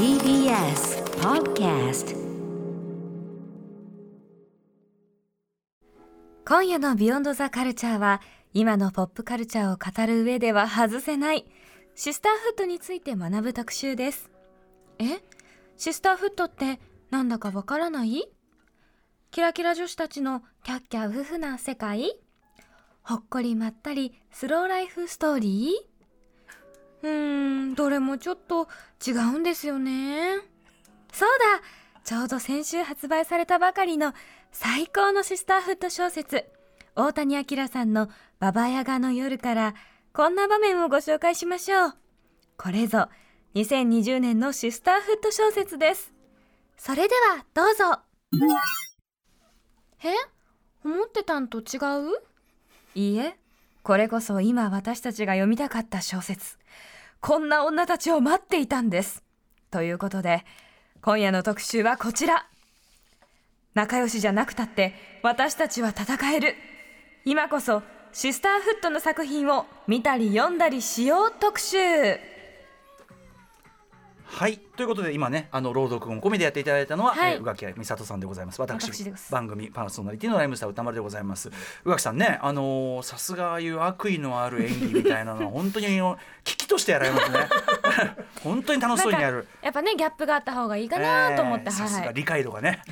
TBS Podcast 今夜のビヨンドザカルチャーは今のポップカルチャーを語る上では外せないシスターフットについて学ぶ特集です。え？シスターフットってなんだかわからない？キラキラ女子たちのキャッキャウフフな世界？ほっこりまったりスローライフストーリー？うーんどれもちょっと違うんですよね。そうだ。ちょうど先週発売されたばかりの最高のシスターフット小説。大谷明さんの「ババヤガの夜」からこんな場面をご紹介しましょう。これぞ2020年のシスターフット小説です。それではどうぞ。え？思ってたんと違う？いいえ。これこそ今私たちが読みたかった小説こんな女たちを待っていたんです。ということで今夜の特集はこちら。仲良しじゃなくたって私たちは戦える。今こそシスターフットの作品を見たり読んだりしよう特集。はい。ということで今ねあの朗読音込みでやっていただいたのは、はい。えー宇垣美里さんでございます。私番組パーソナリティのライムスター歌丸でございます。宇垣さんねあのーさすがああいう悪意のある演技みたいなのは本当に危機としてやられますね。本当に楽しそうにやる。やっぱねギャップがあった方がいいかなと思って、えーさすはいが理解度がね、ね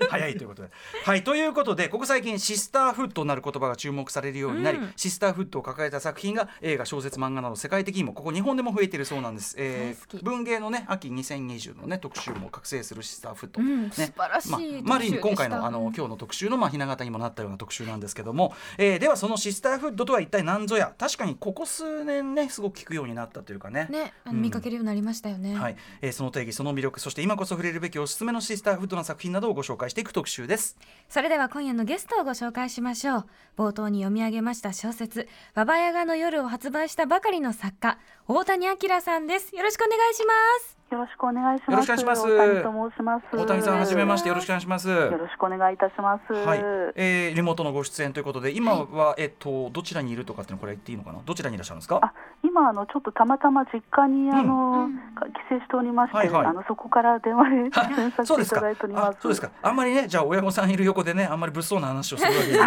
早いということで。はいということでここ最近シスターフットなる言葉が注目されるようになり、うん。シスターフットを抱えた作品が映画小説漫画など世界的にもここ日本でも増えているそうなんです。えー、文芸のね秋2020のね特集も覚醒するシスターフット、うんね。素晴らしいまあまあある意味今回のあの今日の特集のまあひな形にもなったような特集なんですけども、えー、ではそのシスターフットとは一体何ぞや。確かにここ数年ねすごく聞くようになったというかね。ねあのうん。見かけるようになりましたよね、はい、えーその定義その魅力そして今こそ触れるべきおすすめのシスターフットな作品などをご紹介していく特集です。それでは今夜のゲストをご紹介しましょう。冒頭に読み上げました小説「ババヤガの夜」を発売したばかりの作家大谷明さんです。よろしくお願いしますよろしくお願いします。よろしくお願いします。大谷と申します。大谷さんはじめまして。よろしくお願いします。よろしくお願いいたします。はい、えーリモートのご出演ということで今は、えっとどちらにいるとかっていうのこれ言っていいのかな？どちらにいらっしゃるんですか？あ、今あのちょっとたまたま実家にあの、うん。帰省しておりまして、はいはい。あのそこから電話で出演あさそうですかせていただいております。あそうですか。あんまりねじゃあ親御さんいる横でねあんまり物騒な話をするわ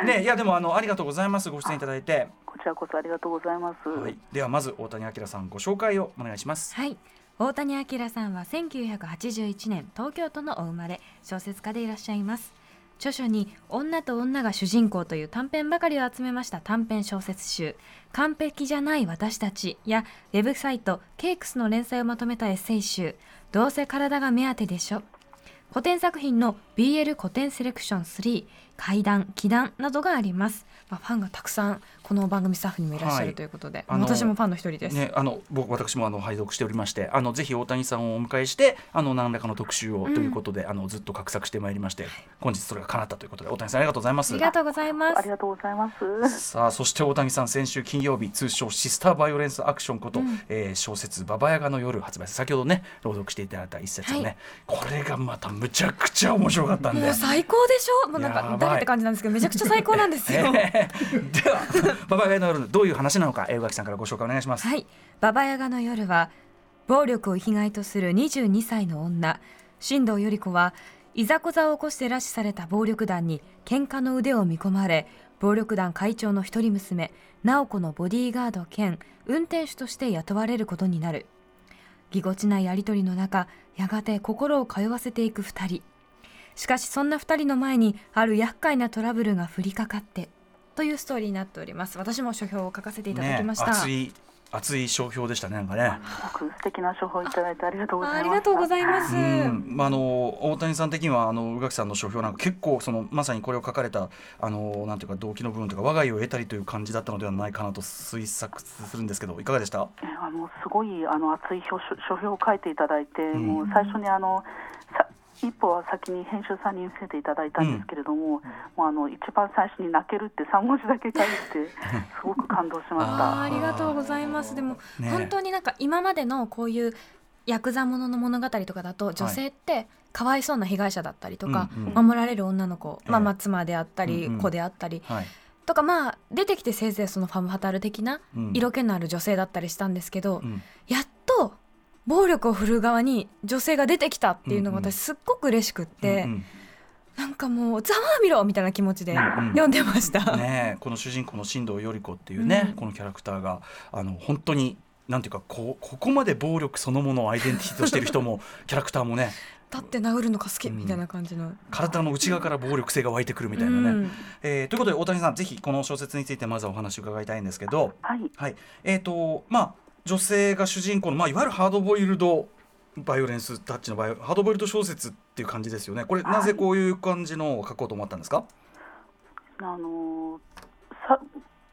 け ねいやでもあのありがとうございます。ご出演いただいて、こちらこそありがとうございます。はい、ではまず大谷明さんご紹介をお願いします。はい。大谷明さんは1981年東京都のお生まれ小説家でいらっしゃいます。著書に「女と女が主人公」という短編ばかりを集めました短編小説集「完璧じゃない私たち」やウェブサイト「ケイクス」の連載をまとめたエッセイ集「どうせ体が目当てでしょ」古典作品の BL 古典セレクション3怪談奇談などがあります、まあ、ファンがたくさんこの番組スタッフにもいらっしゃはい。るということで、あの私もファンの一人です、ね、あの僕私もあの拝読しておりましてあのぜひ大谷さんをお迎えしてあの何らかの特集をということで、あのずっと画策してまいりまして本日それが叶ったということで大谷さんありがとうございます。ありがとうございます。ありがとうございます。さあそして大谷さん先週金曜日通称シスターバイオレンスアクションこと、うん。えー小説「ババヤガの夜」発売先ほどね朗読していただいた一節をね、はこれがまたむちゃくちゃ面白かったんで。もう。最高でしょ？もうなんか誰って感じなんですけどめちゃくちゃ最高なんですよ、えーでは「ババヤガの夜」どういう話なのかえー宇垣さんからご紹介お願いします。はい。ババヤガの夜は暴力を被害とする22歳の女新藤頼子はいざこざを起こして拉致された暴力団に喧嘩の腕を見込まれ暴力団会長の一人娘直子のボディーガード兼運転手として雇われることになる。ぎこちないやり取りの中やがて心を通わせていく二人。しかしそんな二人の前にある厄介なトラブルが降りかかってというストーリーになっております私も書評を書かせていただきました、熱い熱い商標でしたねなんかね。すごく素敵な処方いただいてありがとうございます。ありがとうございます。うんまあ、あの大谷さん的にはあの宇垣さんの書評なんか結構そのまさにこれを書かれたあのなんていうか動機の部分とか我が家を得たりという感じだったのではないかなと推測するんですけどいかがでした？えーあのすごいあの熱い書書評を書いていただいて、んもう最初にあのさ一歩は先に編集さんに見せていただいたんですけれども、もうあの一番最初に泣けるって3文字だけ書いてすごく感動しました。ありがとうございます。でも、ね本当になんか今までのこういうヤクザものの物語とかだと女性ってかわいそうな被害者だったりとか、うんうん。守られる女の子、まあ、ええ。まあ妻であったり、うんうん。子であったりはい。とかまあ出てきてせいぜいそのファム・ファタール的なうん。色気のある女性だったりしたんですけど、うん。やっと暴力を振るう側に女性が出てきたっていうのがうんうん。私すっごく嬉しくって、うんうん。なんかもうざわみろみたいな気持ちでうんうん。読んでました。ねえこの主人公の新藤頼子っていうね、うん。このキャラクターがあの本当になんていうかこうここまで暴力そのものをアイデンティティとしている人も キャラクターもね立って殴るのが好きうんみたいな感じの。体の内側から暴力性が湧いてくるみたいなね。うん。えーということで大谷さんぜひこの小説についてまずはお話を伺いたいんですけど、はい、はい。えーとまあ、女性が主人公の、まあ、いわゆるハードボイルドバイオレンスタッチのバイオハードボイルド小説っていう感じですよね。これはい。なぜこういう感じのを書こうと思ったんですか、あのさ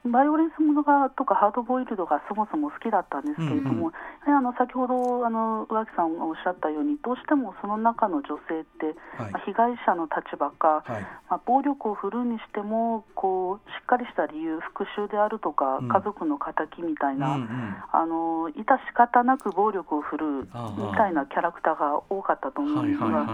バイオレンスものがとかハードボイルドがそもそも好きだったんですけれども、うんうん。あの先ほどあの宇垣さんがおっしゃったようにどうしてもその中の女性って、はい。まあ被害者の立場か、はい。まあ、暴力を振るうにしてもこうしっかりした理由復讐であるとか、うん。家族の敵みたいな、うんうん。あの致し方なく暴力を振るうみたいなキャラクターが多かったと思うんですが、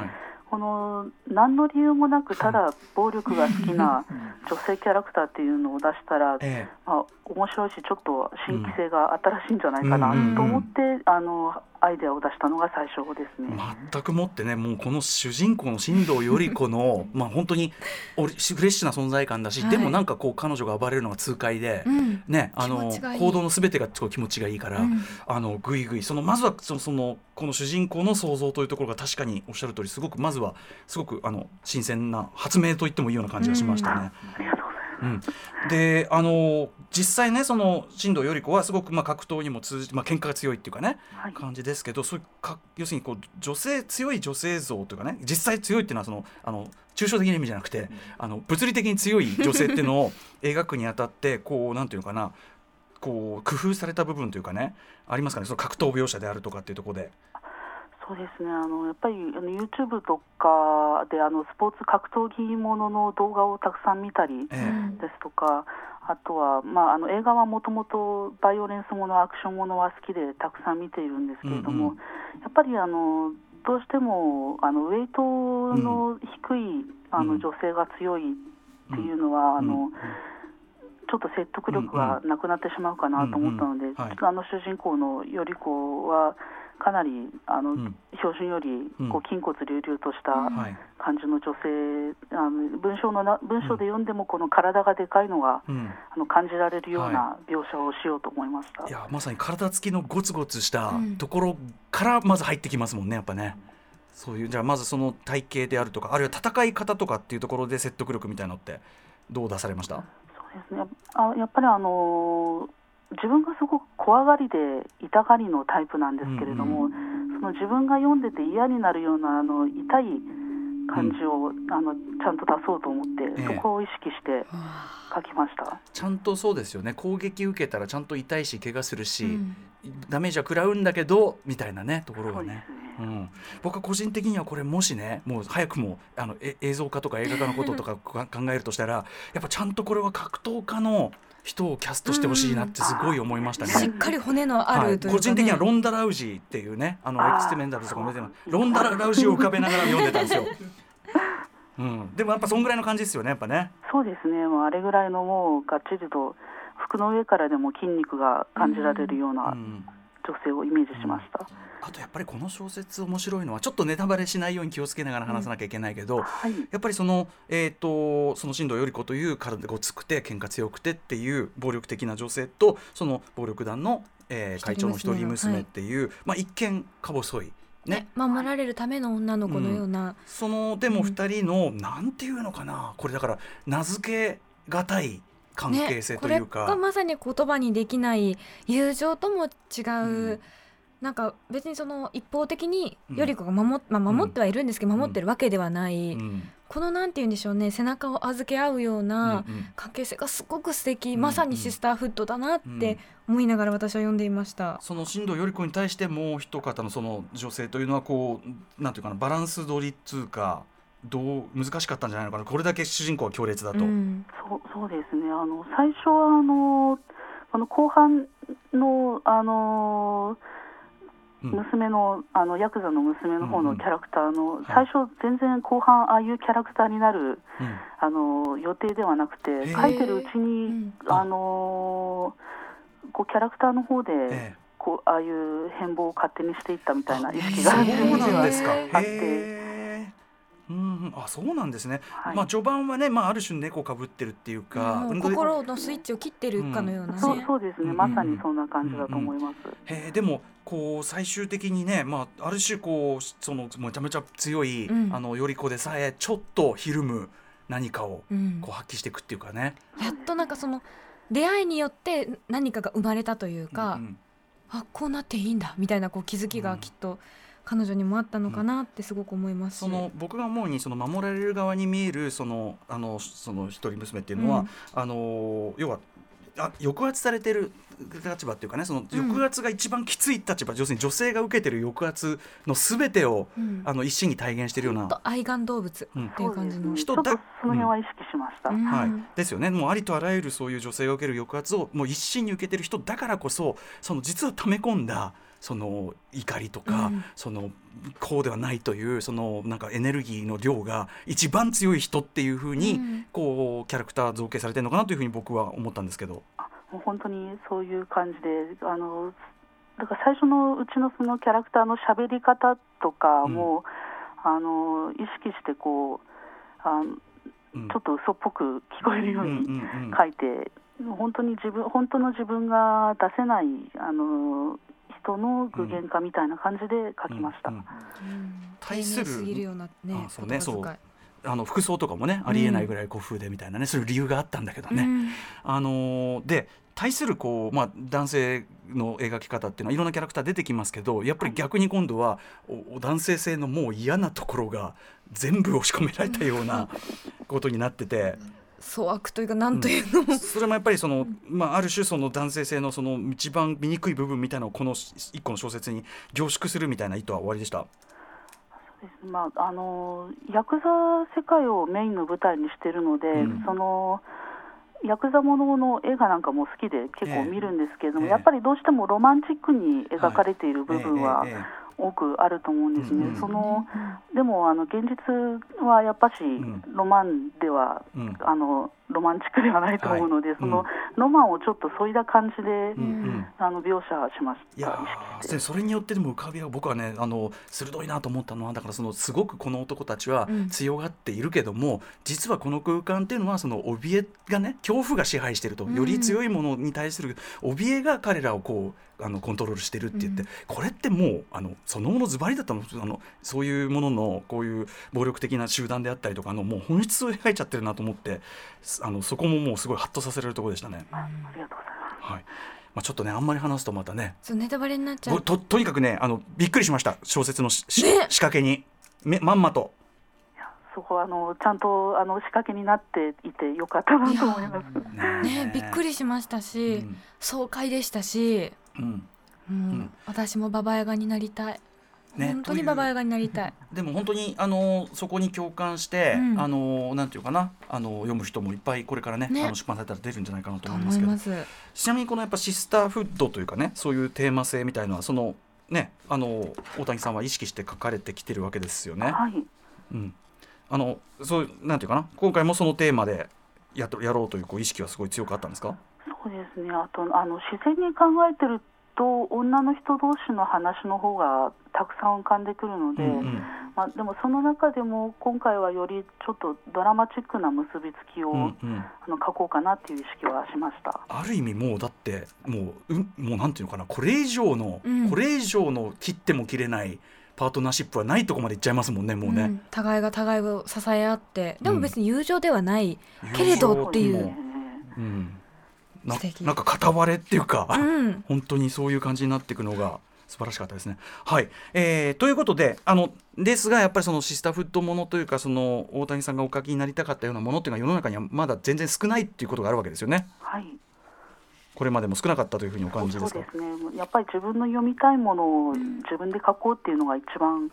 この何の理由もなくただ暴力が好きな女性キャラクターっていうのを出したら、えまあ、面白いしちょっと新規性が新しいんじゃないかなうん。と思って、あのアイデアを出したのが最初ですね。え全くもってねもうこの主人公の新藤頼子の まあ本当にフレッシュな存在感だし、はいでもなんかこう彼女が暴れるのが痛快で、うんね、あの行動のすべてがこう気持ちがいいから、うんあのぐいぐいそのまずはそのそのこの主人公の想像というところが確かにおっしゃる通りすごくまずはすごくあの新鮮な発明と言ってもいいような感じがしましたね。ありがとうございます。うん。であの実際ねその新藤頼子はすごくまあ格闘にも通じて、まあ喧嘩が強いっていうかねはい。感じですけどそうか要するにこう女性強い女性像というかね実際強いっていうのはそのあの抽象的な意味じゃなくてあの物理的に強い女性っていうのを描くにあたってこうなんていうのかなこう工夫された部分というかねありますかねその格闘描写であるとかっていうところで。そうですね。あのやっぱりあの YouTube とかであのスポーツ格闘技ものの動画をたくさん見たりええ。ですとか、あとは、まあ、あの映画はもともとバイオレンスもの、アクションものは好きでたくさん見ているんですけれども、うんうん。やっぱりあのどうしてもあのウェイトの低い、あうん。の女性が強いっていうのは、あのうん。ちょっと説得力がなくなってしまうかなと思ったので、うんうん。はい。ちょっとあの主人公のより子はかなりあの、うん。標準よりうん。こう筋骨隆々としたはい。感じの女性、あの文章のな文章で読んでもこの体がでかいのが、うん。あの感じられるような描写をしようと思いました。いやまさに体つきのゴツゴツしたうん。ところからまず入ってきますもんねやっぱね。そういうじゃあまずその体型であるとかあるいは戦い方とかっていうところで説得力みたいなのってどう出されました？そうですね。あやっぱりあの自分がすごく怖がりで痛がりのタイプなんですけれども、その自分が読んでて嫌になるようなあの痛い感じを、あのちゃんと出そうと思って、ええ。そこを意識して書きました。ちゃんとそうですよね。攻撃受けたらちゃんと痛いし怪我するし、うん。ダメージは食らうんだけどみたいなねところがね。そうん、僕は個人的にはこれもしねもう早くもあのえ映像化とか映画化のこととか か考えるとしたらやっぱちゃんとこれは格闘家の人をキャストしてほしいなってすごい思いましたね。しっかり骨のあはい、るというか、ね個人的にはロンダ・ラウジーっていうねあのエクスペンダブルズとかも出てますロンダ・ラウジーを浮かべながら読んでたんですよ。うん、でもやっぱそんぐらいの感じですよねやっぱね。そうですね。もうあれぐらいのもうがっちりと服の上からでも筋肉が感じられるようう、なん女性をイメージしました。あとやっぱりこの小説面白いのはちょっとネタバレしないように気をつけながら話さなきゃいけないけど、はい。やっぱりその,、えー、とその新藤頼子という体がごつくて喧嘩強くてっていう暴力的な女性とその暴力団の、えー会長の一人娘っていう、まあ、一見か細い。ねね、守られるための女の子のような、そのでも2人の、なんていうのかなこれだから名付けがたい関係性というこれがか、まさに言葉にできない友情とも違う、うん。なんか別にその一方的にうん頼子が守,、まあ、守ってはいるんですけど、うん。守ってるわけではない、うん。このなんて言うんでしょうね背中を預け合うようなうんうん。関係性がすごく素敵、うんまさにシスターフットだなって思いながら私は読んでいました。その新藤頼子に対してもう一方のその女性というのはこうなんていうかなバランス取りっつうかどう難しかったんじゃないのかな。これだけ主人公は強烈だと。うん。そうそうですね。あの最初はあのあの後半のあのうん。娘のあのヤクザの娘の方のキャラクターの、はい。最初全然後半ああいうキャラクターになるうん。あの予定ではなくてー。書いてるうちに、うん。あのこうキャラクターの方で、えここうああいう変貌を勝手にしていったみたいな意識そがうなんですか。あって。うん、あ、そうなんですね。はい。まあ序盤はね、まあある種猫かぶってるっていうか、もううん心のスイッチを切ってるかのようなね、そうそうですね、うんまさにそんな感じだと思います。へえでもこう最終的にね、まあある種こうそのめちゃめちゃ強い、うん。あのより子でさえちょっとひるむ何かをうん。こう発揮していくっていうかね。やっとなんかその出会いによって何かが生まれたというか、うんあこうなっていいんだみたいなこう気づきがきっと彼女にもあったのかなってすごく思いますし、その僕が思うにその守られる側に見えるそのあのその一人娘っていうのは、うん。あの要はあ抑圧されてる立場っていうかねその抑圧が一番きつい立場、要するに女性が受けてる抑圧のすべてを、うん。あの一身に体現してるような。愛玩動物うん。っていう感じの、人だちょっとその辺は意識しました。うん。はい、ですよね。もうありとあらゆるそういう女性が受ける抑圧をもう一身に受けてる人だからこそその実は溜め込んだその怒りとか、うん。そのこうではないというそのなんかエネルギーの量が一番強い人っていうふうに、うん。こうキャラクター造形されてるのかなというふうに僕は思ったんですけど。もう本当にそういう感じで、あのだから最初のうちのそのキャラクターの喋り方とかも、あの意識してこうあのうん。ちょっと嘘っぽく聞こえるよううんうんにうん。書いて、本当に自分本当の自分が出せないあの人の具現化みたいな感じで書きました。対する丁寧すぎるようなねあそうあの服装とかもねありえないぐらい古風でみたいなね、そういう理由があったんだけどね。うん。あのーで対するこう、まあ、男性の描き方っていうのはいろんなキャラクター出てきますけどやっぱり逆に今度は男性性のもう嫌なところが全部押し込められたようなことになってて。粗悪というかなんというのも、それもやっぱりその、まあ、ある種その男性性のその一番醜い部分みたいなのをこの一個の小説に凝縮するみたいな意図は終わりでした？です。ねまあ、あのヤクザ世界をメインの舞台にしているので、うん。そのヤクザものの映画なんかも好きで結構見るんですけれども、ええ。やっぱりどうしてもロマンチックに描かれている部分はええ。ええ多くあると思うんですね。うんうんそのでもあの現実はやっぱしん。ロマンでは、うん。あのロマンチックではないと思うので、はいそのうんロマンをちょっとそいだ感じで、うんうん。あの描写しました。いやそれによってでも浮かびは僕はねあの鋭いなと思ったのはだからそのすごくこの男たちはうん。強がっているけども、実はこの空間っていうのはその怯えがね恐怖が支配してると、うん。より強いものに対する怯えが彼らをこうあのコントロールしてるって言って、うん。これってもうあのそのものズバリだったの？あのそういうもののこういう暴力的な集団であったりとかのもう本質を描いちゃってるなと思ってあのそこももうすごいハッとさせられるところでしたね。あありがとうございます。はい。まあ、ちょっとねあんまり話すとまたね。そうネタバレになっちゃう。ぼととにかくねあのびっくりしました。小説のししね。仕掛けに。めまんまと。そこはあのちゃんとあの仕掛けになっていてよかったなと思います。ねびっくりしましたし、うん。爽快でしたし、うん。うん。ん。私もババヤガになりたい、ね。本当にババヤガになりたい。でも本当にあのそこに共感して、うん。あのなんていうかな。あの読む人もいっぱいこれからねね。あの出版されたら出るんじゃないかなとと思いますけど。ちなみにこのやっぱシスターフッドというかねそういうテーマ性みたいのはそのねあの大谷さんは意識して書かれてきてるわけですよね。はい。うん、あのそうなんていうかな。今回もそのテーマでやっとやろうというこう意識はすごい強くあったんですか？そうですね。あとあの自然に考えてると女の人同士の話の方がたくさん浮かんでくるので、うんうん。まあでもその中でも今回はよりちょっとドラマチックな結びつきを、うんうん。あの書こうかなっていう意識はしました。ある意味もうだってもう,、うん、もうなんていうのかなこれ以上の、うん。これ以上の切っても切れないパートナーシップはないとこまでいっちゃいますもんねもうね。ん。互いが互いを支え合ってでうんも別に友情ではない、けれどっていう。うん、ななんか片割れっていうか、うん 本当にそういう感じになっていくのが素晴らしかったですね。はい、えーということであのですがやっぱりそのシスターフッドものというかその大谷さんがお書きになりたかったようなものっていうのは世の中にはまだ全然少ないっていうことがあるわけですよね。はい。これまでも少なかったというふうにお感じですか？そうで。すね。やっぱり自分の読みたいものを自分で書こうっていうのが一番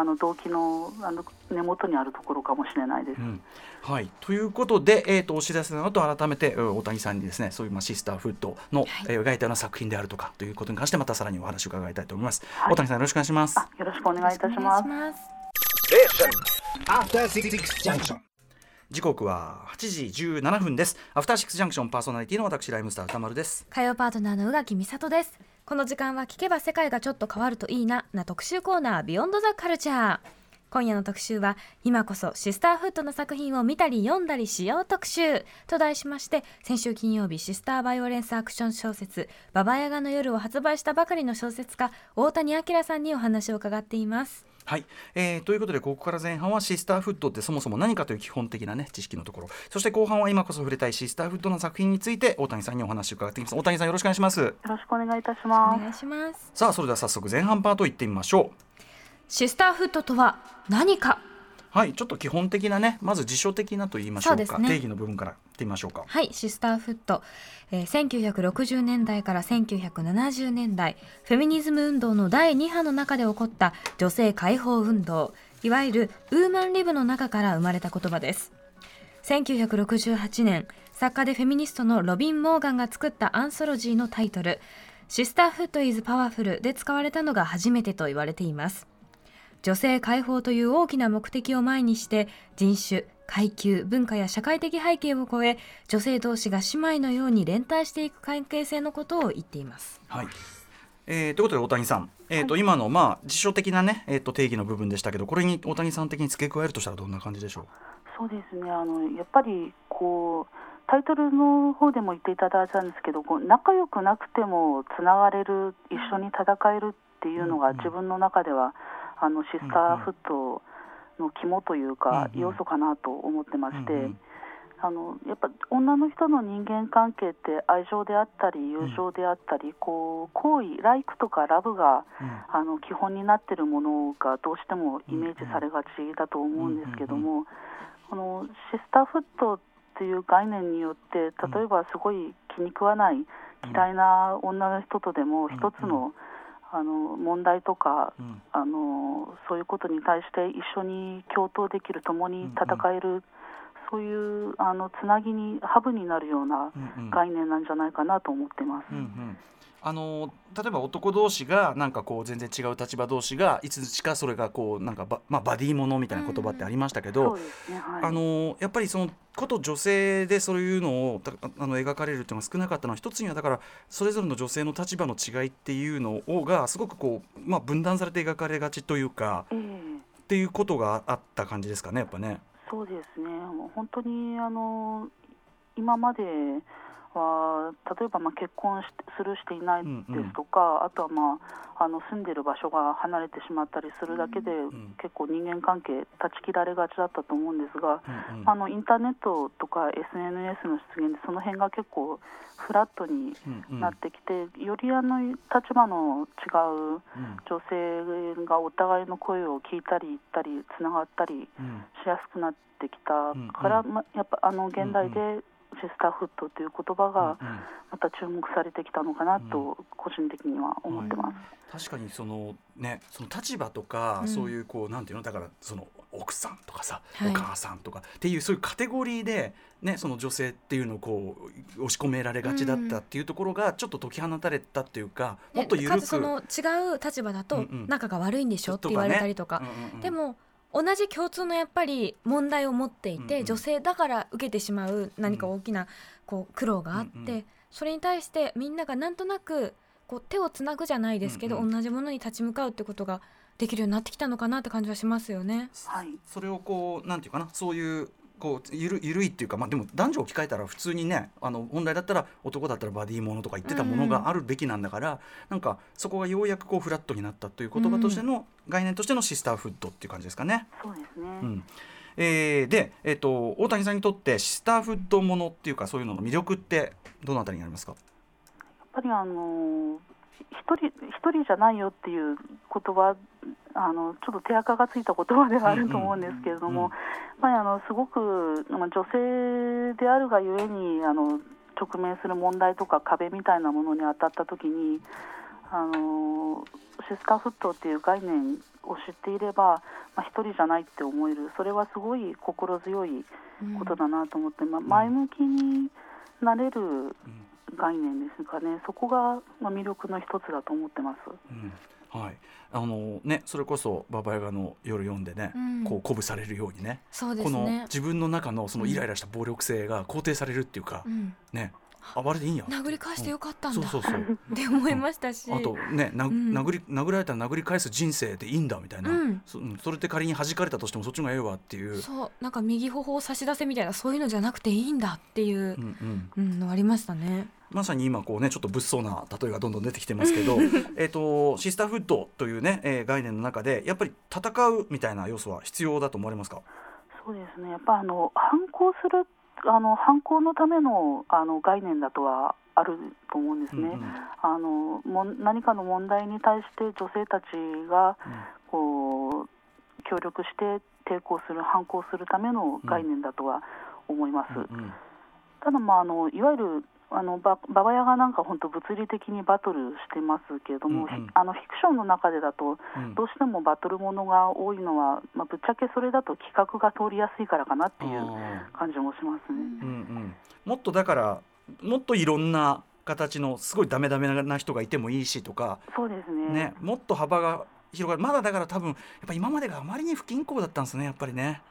あの動機のあの根元にあるところかもしれないです。うんはい、ということで、えー、とお知らせの後改めてうん大谷さんにですねそういうまあシスターフッドの、えー描いたような作品であるとかということに関してまたさらにお話を伺いたいと思います。はい大谷さんよろしくお願いします。あよろしくお願いいたします.時刻は8時17分です。アフターシックスジャンクションパーソナリティの私ライムスター歌丸です。火曜パートナーの宇垣美里ですこの時間は聞けば世界がちょっと変わるといいなな特集コーナービヨンドザカルチャー今夜の特集は今こそシスターフットの作品を見たり読んだりしよう特集。と題しまして先週金曜日シスターバイオレンスアクション小説ババヤガの夜を発売したばかりの小説家大谷明さんにお話を伺っています。はい、えー、ということでここから前半はシスターフットってそもそも何かという基本的なね知識のところ。そして後半は今こそ触れたいシスターフットの作品について大谷さんにお話を伺っていきます。大谷さんよろしくお願いします。よろしくお願いいたしおます。願いします。さあそれでは早速前半パート行ってみましょう。シスターフットとは何か？はいちょっと基本的なねまず辞書的なと言いましょうか。ね。定義の部分からいってみましょうか。はいシスターフット、えー1960年代から1970年代フェミニズム運動の第2波の中で起こった女性解放運動いわゆるウーマンリブの中から生まれた言葉です。1968年作家でフェミニストのロビン・モーガンが作ったアンソロジーのタイトル「シスターフット・イズ・パワフル」で使われたのが初めてと言われています女性解放という大きな目的を前にして人種階級文化や社会的背景を超え女性同士が姉妹のように連帯していく関係性のことを言っています。はい。えー、ということで大谷さん、えーと今のまあ辞書的なね、えー、と定義の部分でしたけどこれに大谷さん的に付け加えるとしたらどんな感じでしょう？そうですね。あのやっぱりこうタイトルの方でも言っていただいたんですけど、こう仲良くなくてもつながれる、一緒に戦えるっていうのうんうんが自分の中ではあのシスターフットの肝というかうんうん要素かなと思ってまして。うんうん。あのやっぱ女の人の人間関係って愛情であったり友情であったり、こう好意、ライクとかラブがうん。あの基本になっているものがどうしてもイメージされがちだと思うんですけども、このシスターフットっていう概念によって例えばすごい気に食わない嫌いな女の人とでも一つのあの問題とかうん。あのそういうことに対して一緒に共闘できる共に戦える、そういうあのつなぎにハブになるようなうんうん。概念なんじゃないかなと思ってます。うんうんあの例えば男同士がなんかこう全然違う立場同士がいつしかそれがこうなんかバ,、まあ、バディものみたいな言葉ってありましたけど、ね、はい、あのやっぱりそのこと女性でそういうのをたあの描かれるっていうのが少なかったのは一つにはだからそれぞれの女性の立場の違いっていうのをがすごくこう、まあ、分断されて描かれがちというかええ。っていうことがあった感じですかねやっぱね。そうですね、本当にあの今までは例えばまあ結婚しするしていないですとか、あとは、まあ、あの住んでる場所が離れてしまったりするだけで、ん結構人間関係断ち切られがちだったと思うんですが、うんうん。あのインターネットとか SNS の出現でその辺が結構フラットにうんうん。なってきて、よりあの立場の違ううん。女性がお互いの声を聞いたり言ったりつながったりうん。しやすくなってきたから、うんま、やっぱあの現代でシスターフットという言葉がうんうん。また注目されてきたのかなと個人的には思ってます。確かにそのねその立場とか、うん。そういうこうなんていうの？だからその奥さんとかさ、はい。お母さんとかっていうそういうカテゴリーでねその女性っていうのをこう押し込められがちだったっていうところがちょっと解き放たれたっていうか、もっと緩くその違う立場だとうんうん。仲が悪いんでしょって言われたりとか、うんうんうん。でも同じ共通のやっぱり問題を持っていて、うんうん。女性だから受けてしまう何か大きなこう苦労があって、うんうん。それに対してみんながなんとなくこう手をつなぐじゃないですけど、うんうん。同じものに立ち向かうってことができるようになってきたのかなって感じはしますよね。はい。それをこうなんていうかなそういうこうゆるゆるいっていうか、まあ、でも男女を置き換えたら普通にねあの本来だったら男だったらバディものとか言ってたものがあるべきなんだから、なんかそこがようやくこうフラットになったという言葉としての、概念としてのシスターフッドっていう感じですかね。そうですね、うん。えーで、えー、と大谷さんにとってシスターフッドものっていうかそういうのの魅力ってどのあたりにありますか、やっぱりあの一人一人じゃないよっていう言葉あのちょっと手垢がついた言葉ではあると思うんですけれども、うんうんやっぱりあのすごくまあ女性であるがゆえにあの直面する問題とか壁みたいなものに当たった時にあのシスターフットっていう概念を知っていれば、まあ、一人じゃないって思える。それはすごい心強いことだなと思って、まあ、前向きになれるうん概念ですかね、そこがまあ魅力の一つだと思ってます。うん。はい。あのね、それこそ「ババヤガの夜」読んでね、うん。こう鼓舞されるようにね。そうでこの。自分の中のそのイライラした暴力性が肯定されるっていうか、うん。ねああれでいいんや。殴り返してよかったんだ、そうそうそう。って思いましたし。あとねな、ん殴り殴られたら殴り返す人生でいいんだみたいな、うん。そうん。それって仮に弾かれたとしてもそっちの方がええわっていう。そう。なんか右頬を差し出せみたいなそういうのじゃなくていいんだっていうう、んうん、うんのありましたね。まさに今こうねちょっと物騒な例えがどんどん出てきてますけど えっとシスターフッドというね、えー概念の中でやっぱり戦うみたいな要素は必要だと思われますか？そうですね。やっぱあの反抗するあの反抗のためのあの概念だとはあると思うんですね。うんうんあのもん何かの問題に対して女性たちがこう協力して抵抗する反抗するための概念だとは思います。うんただ、まあ、あのいわゆるあのバババヤがなんか本当物理的にバトルしてますけれども、うんうん。ひあのフィクションの中でだとうん。どうしてもバトルものが多いのは、まあ、ぶっちゃけそれだと企画が通りやすいからかなっていうあ感じもしますね。ーうんうん、もっとだからもっといろんな形のすごいダメダメな人がいてもいいしとか、そうですね。ね、もっと幅が広がる。まだだから多分やっぱ今までがあまりに不均衡だったんですねやっぱりね。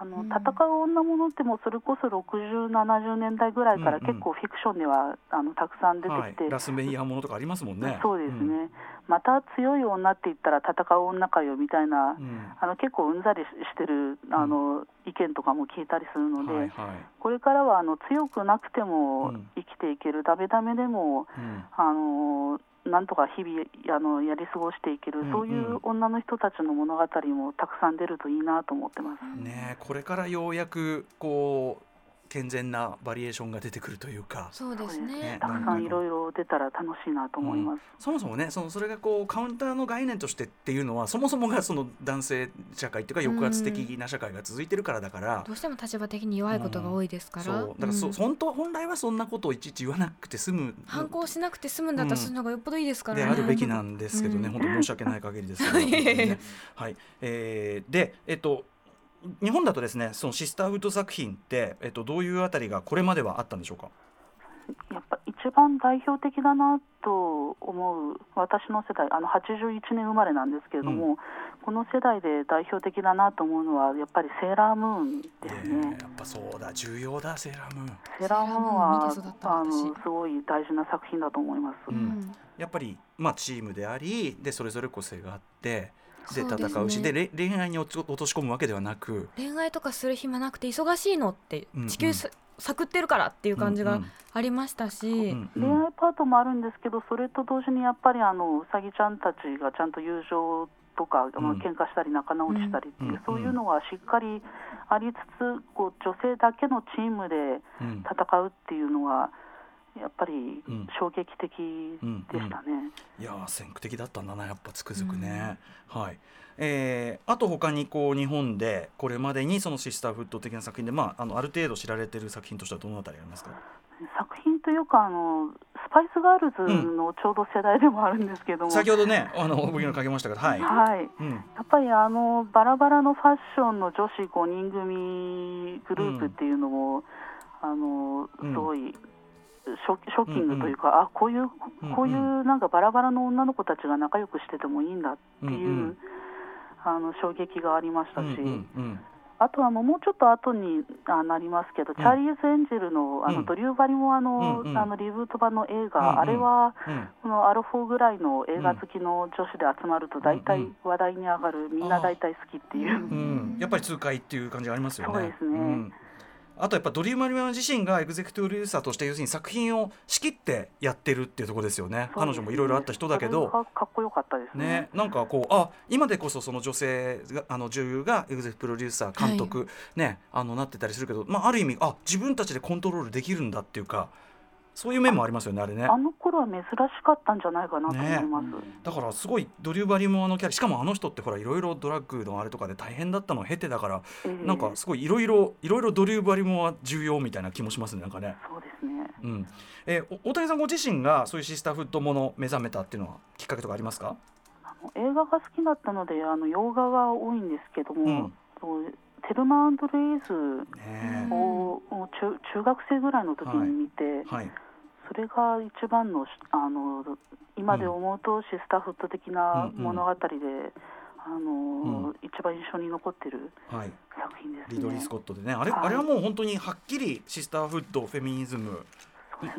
あのうん。戦う女物ってもうそれこそ60、70年代ぐらいから結構フィクションではあのたくさん出てはい。きて、、ラスメイヤーものとかありますもんね。そうですね、ん。また強い女って言ったら戦う女かよみたいな、うん。あの結構うんざりしてるあの、意見とかも聞いたりするので、はいはい。これからはあの強くなくてもうん。生きていける、ダメダメでもうん。あのなんとか日々あのやり過ごしていける、うんうんそういう女の人たちの物語もたくさん出るといいなと思ってます。ねこれからようやくこう健全なバリエーションが出てくるというか。そうですね。ねたくさんいろいろ出たら楽しいなと思います。そもそもねそのそれがこうカウンターの概念としてっていうのはそもそもがその男性社会っていうか抑圧的な社会が続いてるからだから、どうしても立場的に弱いことが多いですから、そうだからそ、うん。本当本来はそんなことをいちいち言わなくて済む。反抗しなくて済むんだったらうんその方がよっぽどいいですからね。であるべきなんですけどね、う ん本当申し訳ない限りですねはい。えーでえっと日本だとですねそのシスターフッド作品って、えっと、どういうあたりがこれまではあったんでしょうか？やっぱ一番代表的だなと思う私の世代あの81年生まれなんですけれども、この世代で代表的だなと思うのはやっぱりセーラームーンですね。ねえやっぱそうだ。重要だセーラームーン。セーラームーンはあの私。すごい大事な作品だと思います。ううん。んやっぱり、まあ、チームでありでそれぞれ個性があってでそうですね。戦うしでれ恋愛に落ち落とし込むわけではなく恋愛とかする暇なくて忙しいのってうんうん。地球さ探ってるからっていう感じがうんうん。ありましたし、うんうん。恋愛パートもあるんですけど、それと同時にやっぱりあのうさぎちゃんたちがちゃんと友情とか、まあうん喧嘩したり仲直りしたりっていう、うん。そういうのはしっかりありつつこう女性だけのチームでうん。戦うっていうのはやっぱりうん。衝撃的でしたね。いやー先駆的だったんだなやっぱつくづくね、はい。えーあと他にこう日本でこれまでにそのシスターフッド的な作品で、まあ、あのある程度知られてる作品としてはどのあたりありますか？作品というかあのスパイスガールズのちょうど世代でもあるんですけども、先ほどねあの僕のかけましたけどはい、はい、うん。やっぱりあのバラバラのファッションの女子5人組グループっていうのも、あのうん。すごいショショッキングというか、あこういううんうん。こういうなんかバラバラの女の子たちが仲良くしててもいいんだっていう、うんうん。あの衝撃がありましたし、うんうんうん。あとはもうもうちょっと後にあなりますけど、チャーリーズ・エンジェルのあの、うん。ドリュー・バリモアの,、うんうん。あのリブート版の映画、うんうん。あれはうん。このアルフォーぐらいの映画好きの女子で集まると大体話題に上がる、みんな大体好きっていう。うん、やっぱり痛快っていう感じがありますよね。そうですね。んあとやっぱドリーム・マリマン自身がエグゼクティブ・プロデューサーとして要するに作品を仕切ってやってるっていうところですよね。彼女もいろいろあった人だけど。がかっこよかったですね。ね、なんかこうあ今でこそその女性があの女優がエグゼクティブプロデューサー監督、ねあのなってたりするけど、まあ、ある意味あ自分たちでコントロールできるんだっていうかそういう面もありますよねあれねあの頃は珍しかったんじゃないかなと思います。だからすごいドリューバリもあのキャラしかもあの人ってほらいろいろドラッグのあれとかで大変だったのを経てだからええなんかすごいいろいろいろいろドリューバリもは重要みたいな気もしますねなんかね。そうですね。うんえーお大谷さんご自身がそういうシスターフッドもの目覚めたっていうのはきっかけとかありますか？映画が好きだったのであの洋画が多いんですけども、うんテルマレイズねをを中中学生ぐらいの時に見て、えはい。それが一番のしあの今で思うとシスターフッド的な物語で、あの一番印象に残ってるはい、作品ですね。リドリー・スコットでね。あれ,、はい。あれはもう本当にはっきりシスターフッドフェミニズム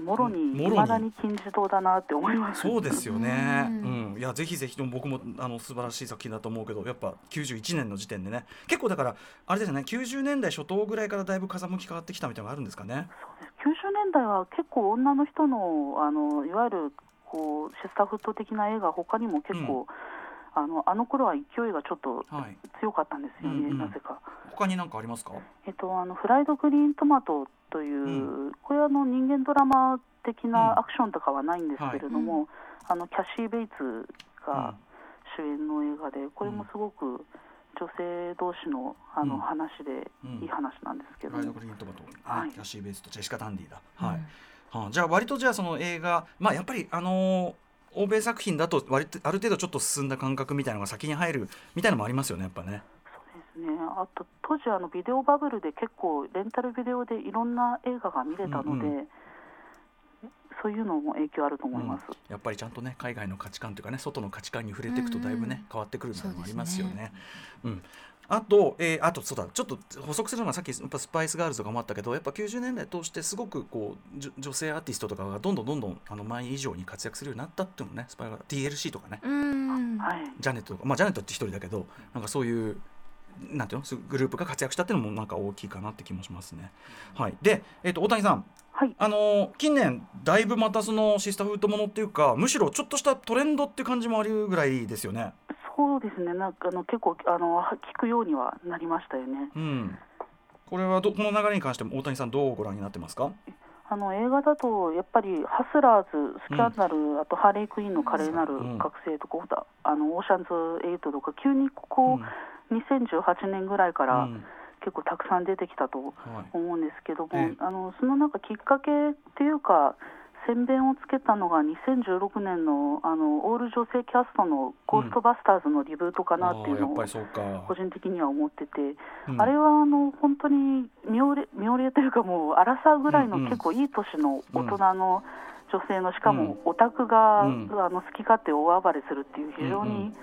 もろにもろに。未だに金字塔だなって思います。そうですよね。ううん。ん、いやぜひぜひとも僕もあの素晴らしい作品だと思うけど、やっぱ91年の時点でね、結構だからあれですよね、90年代初頭ぐらいからだいぶ風向き変わってきたみたいなのがあるんですかね。90年代は結構女の人のあのいわゆるこうシスターフット的な映画他にも結構、あのあの頃は勢いがちょっとはい。強かったんですよね、うんうん。なぜか。他に何かありますか？えっと、あのフライドグリーントマトという、これはあの人間ドラマ的うん。なアクションとかはないんですけれども、はい。あのキャシー・ベイツうん。が主演の映画で、これもすごく女性同士のあのうん。話でうん。いい話なんですけど。も、ライドグリーントマト、はい。キャシーベースとジェシカダンディだ。はい。はあ、じゃあ割とじゃあその映画、まあやっぱりあのー欧米作品だと割とある程度ちょっと進んだ感覚みたいなのが先に入るみたいなのもありますよねやっぱね。そうですねあと当時あのビデオバブルで結構レンタルビデオでいろんな映画が見れたので、うんうそういうのも影響あると思います。やっぱりちゃんとね海外の価値観というかね外の価値観に触れていくとだいぶね、うんうん変わってくるのもありますよそうでね。うんあと、えーあとそうだちょっと補足するのはさっきやっぱスパイスガールズとかもあったけどやっぱ90年代通してすごくこう女性アーティストとかがどんどんどんどんあの前以上に活躍するようになったっていうのもねスパイガー TLC とかね。うん。はい。ジャネットとか。まあジャネットって一人だけどなんかそういうなんていうの？グループが活躍したっていうのもなんか大きいかなって気もしますね。はい、で、えー、と大谷さん。はい。あのー近年だいぶまたそのシスターフードものっていうかむしろちょっとしたトレンドって感じもあるぐらいですよね。そうですね。なんかあの結構あの聞くようにはなりましたよね。うん、これはどこの流れに関しても大谷さんどうご覧になってますか？あの映画だとやっぱりハスラーズ、スキャンダル、あとハーレークイーンの華麗なるうん。覚醒とか、あのオーシャンズ8とか急にここ、2018年ぐらいからうん。結構たくさん出てきたとはい。思うんですけども、ええ。あのそのなんかきっかけっていうか宣伝をつけたのが2016年のあのオール女性キャストの「ゴーストバスターズ」のリブートかなっていうのを個人的には思ってて、うん。あれはあの本当に妙齢妙齢というかもうアラサーぐらいの結構いい年の大人の女性のしかもオタクが、うん。あの好き勝手大暴れするっていう非常うんうん。に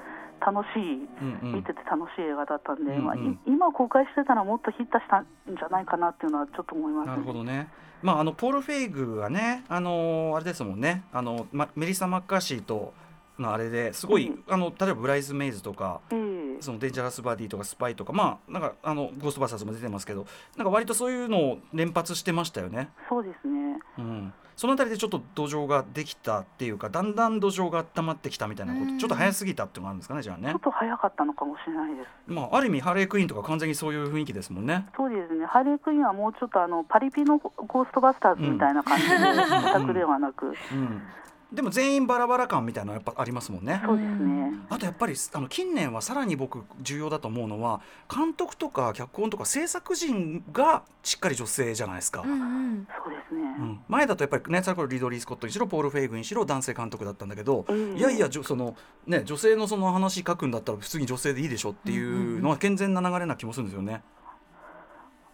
楽しい、うんうん見てて楽しい映画だったんで、うんうんまあ、い今公開してたらもっとヒットしたんじゃないかなっていうのはちょっと思います。なるほどね。まああのポール・フェイグがね、あのーあれですもんね、あのまメリッサ・マッカーシーとのあれですごい、うんあの例えばブライズ・メイズとか。ええそのデンジャラスバディとかスパイとかまあなんかあのゴーストバスターズも出てますけどなんか割とそういうのを連発してましたよね。そうですね。うん、そのあたりでちょっと土壌ができたっていうかだんだん土壌が温まってきたみたいなことうんちょっと早すぎたっていうのがあるんですかねじゃあねちょっ。と早かったのかもしれないです。まあある意味ハーレークイーンとか完全にそういう雰囲気ですもんね。そうですね。ハーレークイーンはもうちょっとあのパリピのゴーストバスターズみたいな感じのオタクではなく、うん、でも全員バラバラ感みたいなのやっぱありますもんね。そうですね。あとやっぱりあの近年はさらに僕重要だと思うのは監督とか脚本とか制作陣がしっかり女性じゃないですか。うんうんそうですね。うん前だとやっぱりねそれこそリドリー・スコットにしろポール・フェイグにしろ男性監督だったんだけど、ええいやいやじょその、ね、女性のその話書くんだったら普通に女性でいいでしょっていうのは健全な流れな気もするんですよね。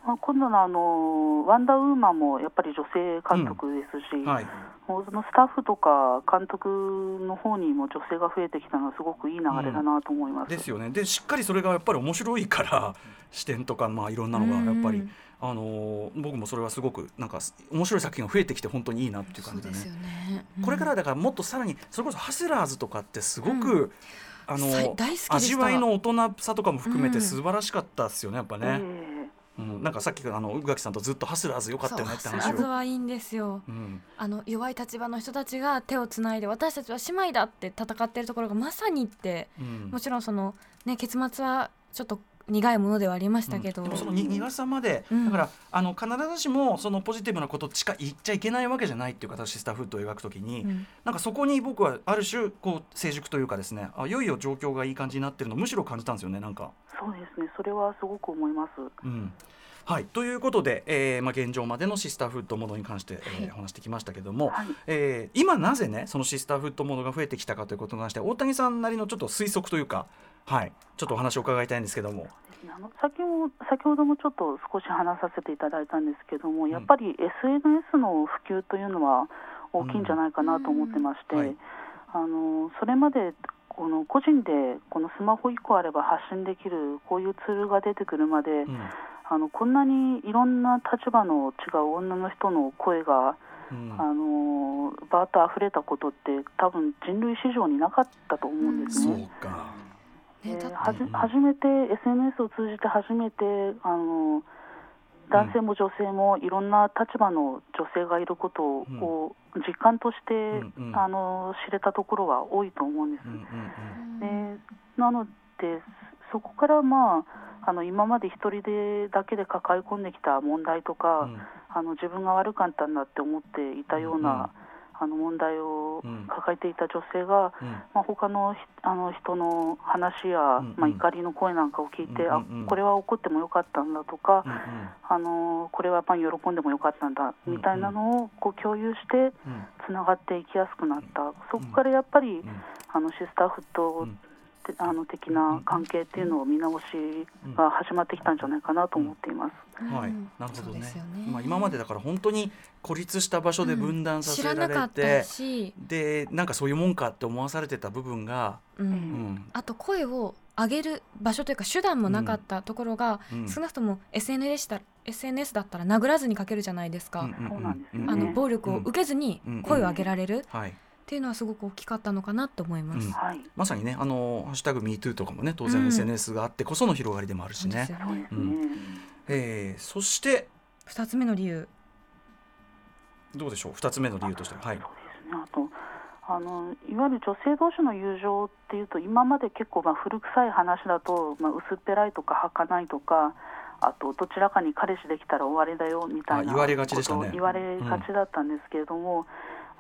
まあ、今度のあのワンダーウーマンもやっぱり女性監督ですし、はい。もうそのスタッフとか監督の方にも女性が増えてきたのはすごくいい流れだなと思います。ですよね。でしっかりそれがやっぱり面白いから視点とか、まあ、いろんなのがやっぱり、うんあのー僕もそれはすごくなんか面白い作品が増えてきて本当にいいなっていう感じでね。そうですよね。これからだからもっとさらにそれこそハスラーズとかってすごく、うあの味わいの大人さとかも含めてうん。素晴らしかったですよねやっぱね、えうん、なんかさっきあの宇垣さんとずっとハスラーズ良かったよねってそう話を。まずはいいんですよ。うんあの弱い立場の人たちが手をつないで私たちは姉妹だって戦ってるところがまさにってうんもちろんそのね結末はちょっと苦いものではありましたけど、うん。でもそのに苦さまで、うん。だからあの必ずしもそのポジティブなことしか言っちゃいけないわけじゃないっていう形でスタッフットを描くときに、うん。なんかそこに僕はある種こう成熟というかですねあいよいよ状況がいい感じになってるのをむしろ感じたんですよねなんか。そうですね。それはすごく思います。うん。はい、ということで、えーまあ、現状までのシスターフッドモードに関して、えー話してきましたけども、はい。えー今なぜねそのシスターフッドモードが増えてきたかということに関して大谷さんなりのちょっと推測というか、はい、ちょっとお話を伺いたいんですけども。あの先ほど先ほどもちょっと少し話させていただいたんですけども、やっぱり SNS の普及というのは大きいんじゃないかなと思ってまして、うん。はい。あのそれまでこの個人でこのスマホ1個あれば発信できるこういうツールが出てくるまで、うん。あのこんなにいろんな立場の違う女の人の声がうん。あのバーッと溢れたことって多分人類史上になかったと思うんですね。かねはじうんうん初めて SNS を通じて初めてあの男性も女性もいろんな立場の女性がいることをうん。こう実感として、うんうん。あの知れたところは多いと思うんです。うんうんでなのでそこからまああの今まで一人でだけで抱え込んできた問題とか、うん。あの自分が悪かったんだって思っていたような、うんうんあの問題をうん。抱えていた女性が、うん。まあ、他のひあの人の話や、うんうん。まあ、怒りの声なんかを聞いて、うんうんうん。あこれは怒ってもよかったんだとか、うんあのこれはやっぱり喜んでもよかったんだうんうん。みたいなのをこう共有してうん。つながっていきやすくなった。そこからやっぱり、うん。あのシスターフットあの的な関係っていうのを見直しが始まってきたんじゃないかなと思っています。はい。うん、なるほどね。そうですよね。まあ、今までだから本当に孤立した場所で分断さ知せられらなかったて、し、でなんかそういうもんかって思わされてた部分が、うん。うん。あと声を上げる場所というか手段もなかったところが、うん。少なくとも SNS だ SNS だったら殴らずに書けるじゃないですか、うんうんそうなんですよね。あの暴力を受けずに声を上げられる。はいっていうのはすごく大きかったのかなと思います。うん。はい。まさにねあの「ハッシュタグ #MeToo」とかもね当然うん。SNS があってこその広がりでもあるしね。そうです。よね。そうですね、うん。えーそして二つ目の理由、どうでしょう？2つ目の理由としては。はい。そうですね。あとあのいわゆる女性同士の友情っていうと今まで結構まあ古臭い話だと、まあ、薄っぺらいとか儚いとかあとどちらかに彼氏できたら終わりだよみたいなあ言われがちでしたね。ことを言われがちだったんですけれども、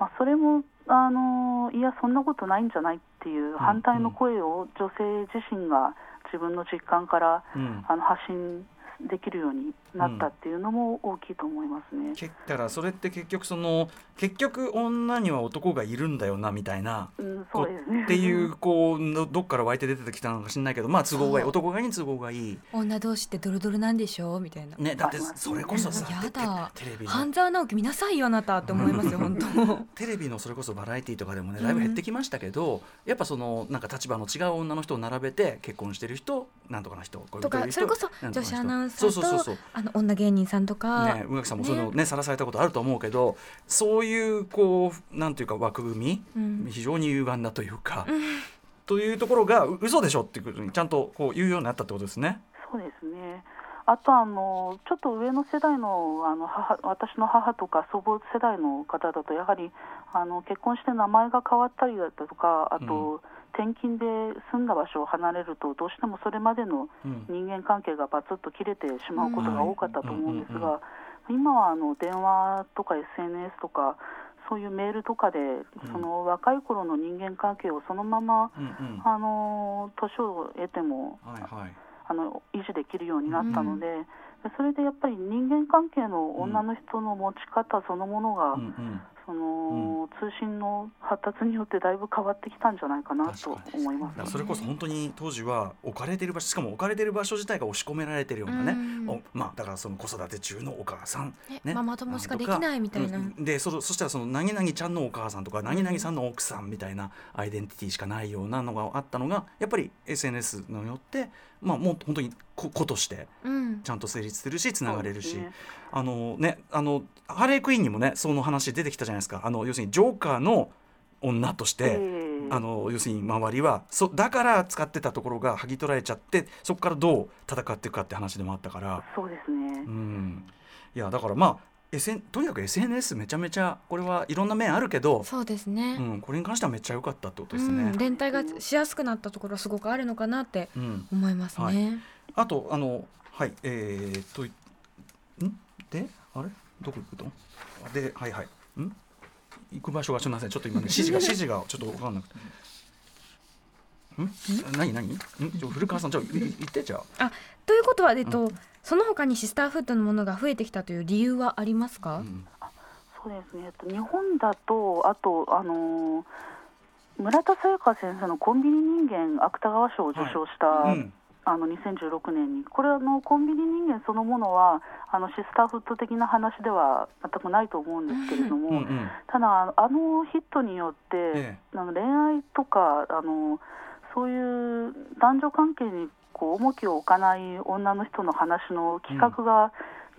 まあ、それもあのいやそんなことないんじゃないっていう反対の声を女性自身が自分の実感からうん。あの発信できるようになったっていうのも大きいと思いますね。けだからそれって結局その結局女には男がいるんだよなみたいな。うん、そうですね。っていうこうのどっから湧いて出てきたのか知んないけどまあ都合がいい。男側に都合がいい。女同士ってドロドロなんでしょ？みたいな。ねだってそれこそさやテだテレビの。半沢直樹見なさいよあなたって思いますよ 本当。テレビのそれこそバラエティーとかでもねだいぶ減ってきましたけど、やっぱそのなんか立場の違う女の人を並べて結婚してる人なんとかな人とかそれこそ女子アナウンサそうそうそうそう。ーとあの女芸人さんとか、ね、宇垣さんもそういうのねさらされたことあると思うけどそういうこうなんていうか枠組み、うん非常に歪んだというか、というところがう嘘でしょっていうことにちゃんとこう言うようになったってことですね。そうですね。あとあのちょっと上の世代のあの母私の母とか祖母世代の方だとやはりあの結婚して名前が変わったりだとかあと、転勤で住んだ場所を離れるとどうしてもそれまでのうん。人間関係がバツッと切れてしまうことが多かったと思うんですうんが今はあの電話とか SNS とかそういうメールとかでその若い頃の人間関係をそのままあの年を得てもあの維持できるようになったので、でそれでやっぱり人間関係の女の人の持ち方そのものが、うんうんその通信の発達によってだいぶ変わってきたんじゃないかなと思いますだからそれこそ本当に当時は置かれてる場所しかも置かれてる場所自体が押し込められてるようなね、うん。おまあだからその子育て中のお母さん、ねママ友しかできないみたいな。うんでそそしたらその何々ちゃんのお母さんとか何々さんの奥さんみたいなアイデンティティしかないようなのがあったのがやっぱり SNS によってまあもう本当に子子としてうん。ちゃんと成立するしつながれるし、そうですね。あのねあのハーレークイーンにもねその話出てきたじゃないですか。あの要するにジョーカーの女として、ええあの要するに周りはそだから使ってたところが剥ぎ取られちゃってそこからどう戦っていくかって話でもあったから、そうですね。う、ん、いやだからまあ、SN、とにかく SNS めちゃめちゃこれはいろんな面あるけど、そうですね、うん、これに関してはめっちゃ良かったってことですね。うん、。連帯がしやすくなったところはすごくあるのかなってうん、思いますね。はい。あとあのはいえー、っとん？で？あれ？どこ行くとではいはい。ん？行く場所がすみませんちょっと今ね 指示が指示がちょっと分かんなくて。ん？何何？ん？ちょ古川さんちょっとい言ってじゃあ。ということは、えっとその他にシスターフッドのものが増えてきたという理由はありますか、うんそうですね、えっと日本だと、あと、あのー村田沙耶香先生のコンビニ人間芥川賞を受賞した、うんあの2016年に、これあの、コンビニ人間そのものはあのシスターフット的な話では全くないと思うんですけれども、うんうん。ただ、あのヒットによって、えあの恋愛とかあの、そういう男女関係にこう重きを置かない女の人の話の企画が、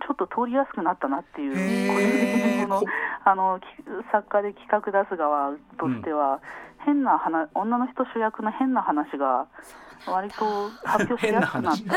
ちょっと通りやすくなったなっていう、個人的にそのこ あのき作家で企画出す側としては、変な話女の人主役の変な話が割と発表しやすくなった。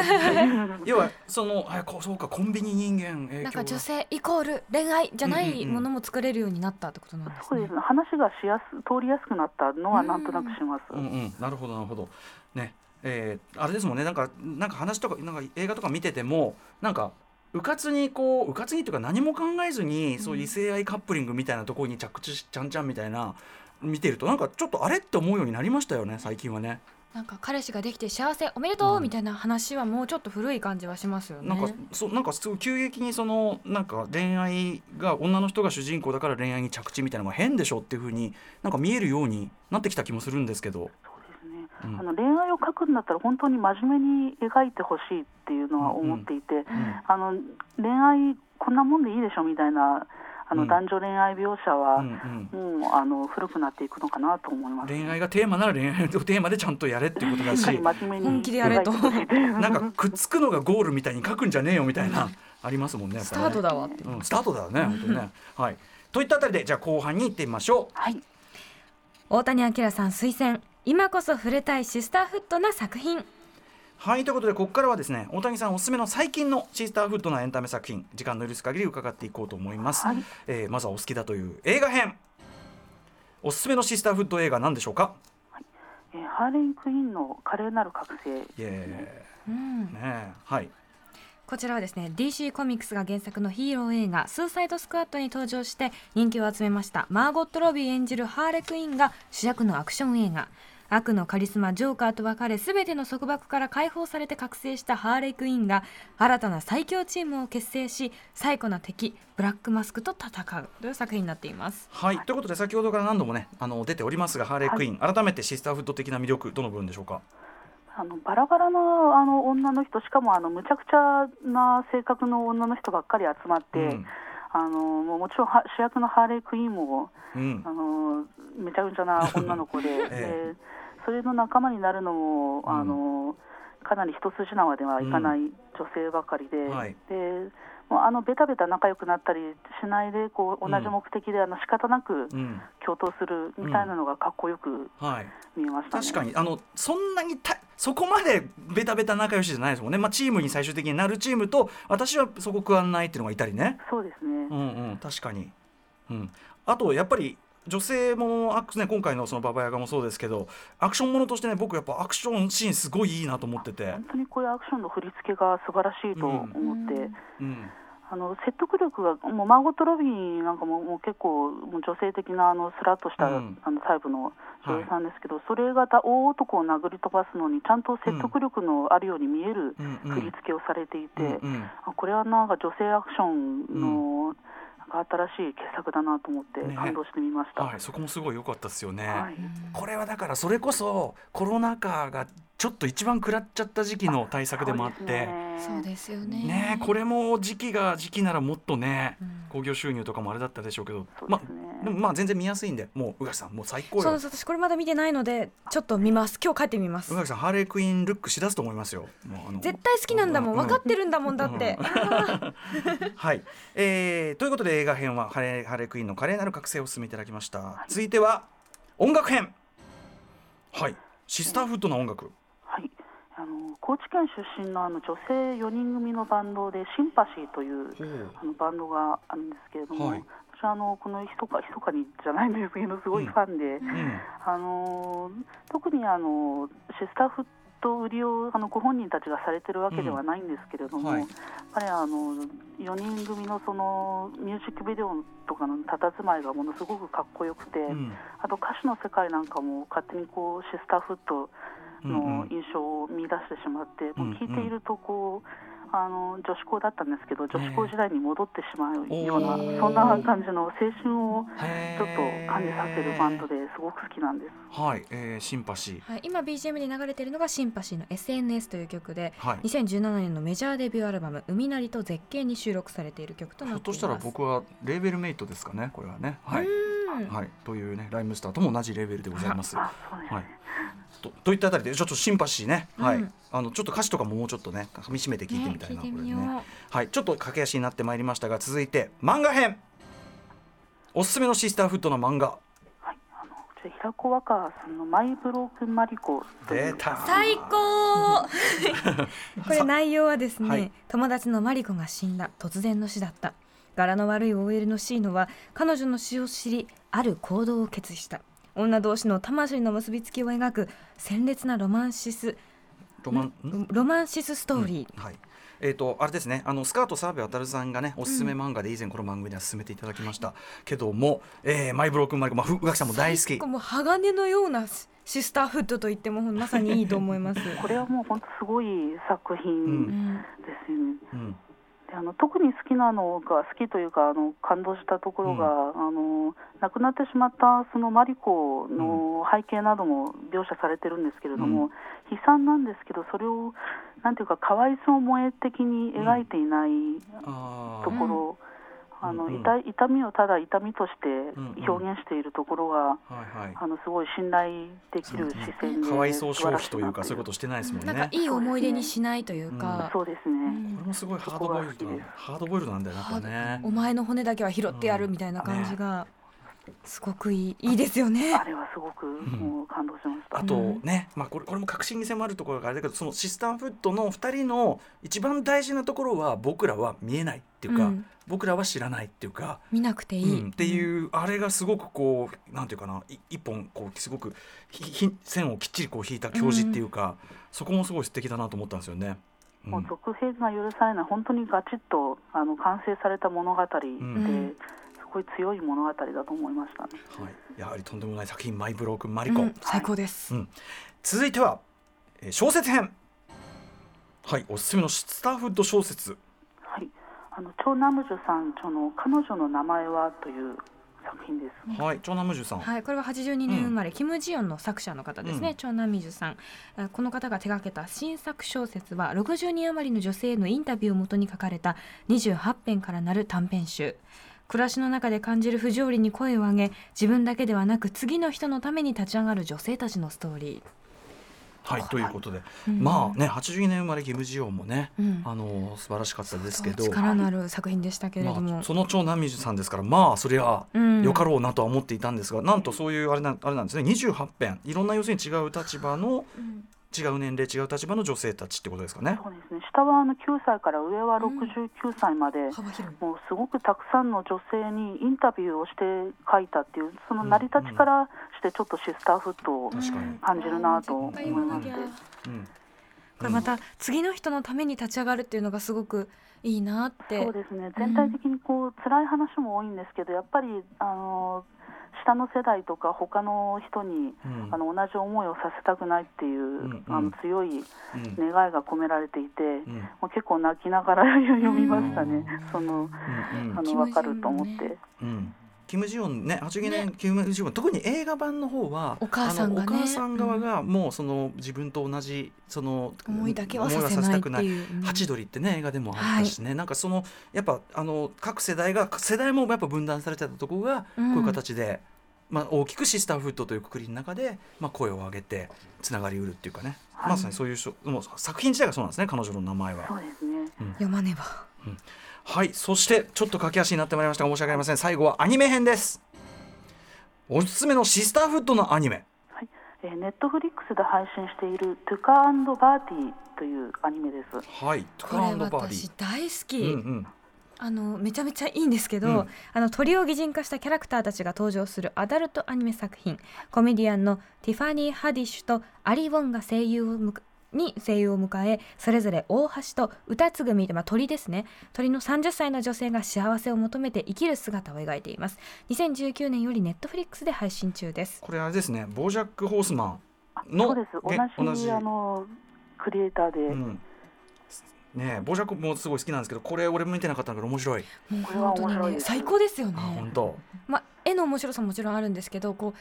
要はその あこそうかコンビニ人間影響なんか女が性イコール恋愛じゃないものも作れるようになったってことなんですね。そうです。ね。話がしやす通りやすくなったのはなんとなくします。うんうん。なるほどなるほど。ね。えーあれですもんね。なんかなんか話とかなんか映画とか見ててもなんかうかつにこううかつにっていうか何も考えずに、そういう異性愛カップリングみたいなところに着地しちゃんちゃんみたいな見てるとなんかちょっとあれって思うようになりましたよね最近はね。なんか彼氏ができて幸せおめでとう、うん。みたいな話はもうちょっと古い感じはしますよね。なんかそうなんかすごい急激にそのなんか恋愛が女の人が主人公だから恋愛に着地みたいなのが変でしょっていう風になんか見えるようになってきた気もするんですけど。そうですね。うん。あの恋愛を描くんだったら本当に真面目に描いてほしいっていうのは思っていて、うん。あの恋愛こんなもんでいいでしょみたいなあの、うん。男女恋愛描写は、うんうん。もうあの古くなっていくのかなと思います。恋愛がテーマなら恋愛をテーマでちゃんとやれっていうことだし。本気でやれと。なんかくっつくのがゴールみたいに書くんじゃねえよみたいな、ありますもんね。スタートだわって。うん、スタートだよね本当にね。はい。といったあたりでじゃあ後半に行ってみましょう。はい。大谷明さん推薦。今こそ触れたいシスターフットな作品はいということでここからはですね大谷さんおすすめの最近のシスターフッドなエンタメ作品時間の許す限り伺っていこうと思います、はい。えーまずはお好きだという映画編。おすすめのシスターフッド映画何でしょうか？えーハーレイ・クイーンの華麗なる覚醒イエうん。ねえ。はい。こちらはですね DC コミックスが原作のヒーロー映画「スーサイドスクワット」に登場して人気を集めましたマーゴット・ロビー演じるハーレクイーンが主役のアクション映画悪のカリスマジョーカーと別れ全ての束縛から解放されて覚醒したハーレクイーンが新たな最強チームを結成し最古な敵ブラックマスクと戦う。という作品になっています？はい、ということで先ほどから何度もねあの出ておりますがハーレークイーン、改めてシスターフッド的な魅力どの部分でしょうか？あのバラバラのあの女の人しかもあのむちゃくちゃな性格の女の人ばっかり集まって、うん。あのもうもちろんは主役のハーレー・クイーンもうん。あのめちゃくちゃな女の子で、え。でそれの仲間になるのも、ん。あのかなり一筋縄ではいかない女性ばかりで,、はい。でもうあのベタベタ仲良くなったりしないでこう同じ目的で、あの仕方なくうん。共闘するみたいなのがかっこよくはい。見えましたね。確かにあのそんなにたそこまでベタベタ仲良しじゃないですもんね、まあ、チームに最終的になるチームと私はそこ食わんないっていうのがいたりね。そうですね、うんうん確かに、うん、あとやっぱり女性もアクね今回のそのババヤガもそうですけどアクションものとしてね僕やっぱアクションシーンすごいいいなと思ってて。本当にこういうアクションの振り付けが素晴らしいと思って、うん。あの説得力がもうマーゴット・ロビーなんかももう結構もう女性的なあのスラッとした、うん。あのタイプの女優さんですけど、それが大男を殴り飛ばすのにちゃんと説得力のあるように見えるうん。うん。振り付けをされていて、うんうん。あこれはなんか女性アクションの、か新しい傑作だなと思ってね感動してみました。はい、そこもすごい良かったですよね。はいこれはだからそれこそコロナ禍がちょっと一番食らっちゃった時期の対策でもあって。そうですよねねこれも時期が時期ならもっとねうん興行収入とかもあれだったでしょうけど、そうまですねあでもまあ全然見やすいんでもう宇垣さんもう最高よ。そうです。私これまだ見てないのでちょっと見ます。今日帰ってみます。宇垣さんハーレークイーンルックしだすと思いますよ。もうあの絶対好きなんだもん。う分かってるんだもんだって。はい、えーということで映画編はハレーハレークイーンの華麗なる覚醒をお進めいただきました、続いては音楽編。はい。シスターフッドな音楽、はい、あの高知県出身のあの女性4人組のバンドでシンパシーという。あのバンドがあるんですけれども、はい私はあのこのひそかひそかにじゃないんですけどすごいファンで、うん。あの特にあのシスターフット売りをあのご本人たちがされてるわけではないんですけれども、うん。はい。やっぱりあの4人組のそのミュージックビデオとかの佇まいがものすごくかっこよくて、うん。あと歌詞の世界なんかも勝手にこうシスターフットうんうん。の印象を見出してしまって、うんもう聞いているとこうあの女子校だったんですけど女子校時代に戻ってしまうような、そんな感じの青春をちょっと感じさせるバンドですごく好きなんです。はい、えーシンパシー。はい、今 BGM で流れているのがシンパシーの SNS という曲ではい。2017年のメジャーデビューアルバム「海なりと絶景」に収録されている曲となっいます。としたら僕はレーベルメイトですかねこれはね。はい、うん。はい、というねライムスターとも同じレベルでございます。あそうですね。はい。とといったあたりでちょっとシンパシーね、はい。うんあのちょっと歌詞とかももうちょっとね噛み締めて聞いてみたいな、ねこれね。はい。ちょっと駆け足になってまいりましたが続いて漫画編。おすすめのシスターフットの漫画。平子若葉さんのマイブロークンマリコ出た。最高。これ内容はですね、はい。友達のマリコが死んだ突然の死だった。柄の悪い OL のシーノは彼女の死を知りある行動を決意した女同士の魂の結びつきを描く鮮烈なロマンシスロマンん？ロマンシスストーリー、はい。えー、とあれですね。あのスカート澤部渉さんがねおすすめ漫画で以前この番組では勧めていただきました、けども、えーマイブロークンマリコ、まあ、ふ宇垣さんも大好き。もう鋼のようなシスターフットと言ってもまさにいいと思います。これはもう本当すごい作う品うんですよね。うん。であの特に好きなのが好きというかあの感動したところが、あの亡くなってしまったそのマリコの背景なども描写されてるんですけれども、う悲惨なんですけどそれをなんていうかかわいそう萌え的に描いていないところ、うんうん痛い痛みをただ痛みとして表現しているところが、はいはい。あのすごい信頼できる視線でかわいそう消費というかそういうことしてないですもんね。なんかいい思い出にしないというか、そうですね、うんこれもすごいハードボイルドハードボイルドなんだよねやっぱね。お。前の骨だけは拾ってやるみたいな感じがすごくいいいいですよね。あ。れはすごくもう感動しました。あとね、まあ、これこれも確信に迫るところがあれだけどそのシスターフットの2人の一番大事なところは僕らは見えないっていうか、うん。僕らは知らないっていうか、見なくていい、うんっていうあれがすごくこうなんていうかない一本こうすごくひひ線をきっちりこう引いた教示っていうか、そこもすごい素敵だなと思ったんですよね。うん。もう続編が許されない本当にガチッとあの完成された物語で、ごい強い物語だと思いましたね。はい、やはりとんでもない作品「マイ・ブロークン・マリコ」うん最高です、うん。続いては、えー小説編。はいおすすめのスターフッド小説。はい、あのチョ・ナムジュさん著の彼女の名前はという作品です。はい長男ムジュさん、はい、これは82年生まれ、キム・ジヨンの作者の方ですね、うん。チョン・ナミジュさん。えーこの方が手掛けた新作小説は60人余りの女性へのインタビューをもとに書かれた28編からなる短編集暮らしの中で感じる不条理に声を上げ自分だけではなく次の人のために立ち上がる女性たちのストーリはいということで、うん。まあね82年生まれキム・ジヨンもね、うん。あのー素晴らしかったですけど、力のある作品でしたけれども、まあ、その長男ミジュさんですからまあそりゃうん。よかろうなとは思っていたんですが、なんとそういうあれなあれなんですね。28編。いろんな要するに違う立場の違う年齢違う立場の女性たちってことですかね。そうですね。下はあの9歳から上は69歳まで、幅広い。もうすごくたくさんの女性にインタビューをして書いたっていうその成り立ちからしてちょっとシスターフットを確かに、感じるなと思いまして。うん。これまた次の人のために立ち上がるっていうのがすごくいいなって。そうですね。全体的にこう辛い話も多いんですけどやっぱりあの下の世代とか他の人に、うん。あの同じ思いをさせたくないっていう、んうん。あの強いうん。願いが込められていて、うん。もう結構泣きながら 読みましたね、そのうん。あの分かると思っねて。うんキム・ジヨンね82年、キム・ジヨン特に映画版の方はお母さんがね。あのお母さん側がもうその自分と同じその思いだけはさ思せないってくいう。うんハチドリってね映画でもあったしね、なんかそのやっぱあの各世代が世代もやっぱ分断されてたところがこういう形で、まあ、大きくシスターフットというくくりの中で、まあ、声を上げてつながりうるっていうかね、はい。まさにそういうしょもう作品自体がそうなんですね彼女の名前は。そ。うですね。読まねばはいそしてちょっと駆け足になってまいりましたが申し訳ありません。最後はアニメ編です。おすすめのシスターフッドのアニメ。はい、えーネットフリックスで配信している「トゥカ&バーティー」というアニメです。はいトこれゥカーバーデ私ィ大好き、うんうん。あのめちゃめちゃいいんですけど、うん。あの鳥を擬人化したキャラクターたちが登場するアダルトアニメ作品。コメディアンのティファニー・ハディッシュとアリ・ウォンが声優をに声優を迎えそれぞれ大橋と歌継組で、まあ、鳥ですね。鳥の30歳の女性が幸せを求めて生きる姿を描いています。2019年よりネットフリックスで配信中です。これあれですね。ボージャック・ホースマあンのそうです。同げじ同じ。あのクリエイターで、うん。ねえボージャックもすごい好きなんですけどこれ俺も見てなかったんだけど面白い、もうこれは本当に面白いですね最高ですよね。あ本当。まあ、絵の面白さももちろんあるんですけどこう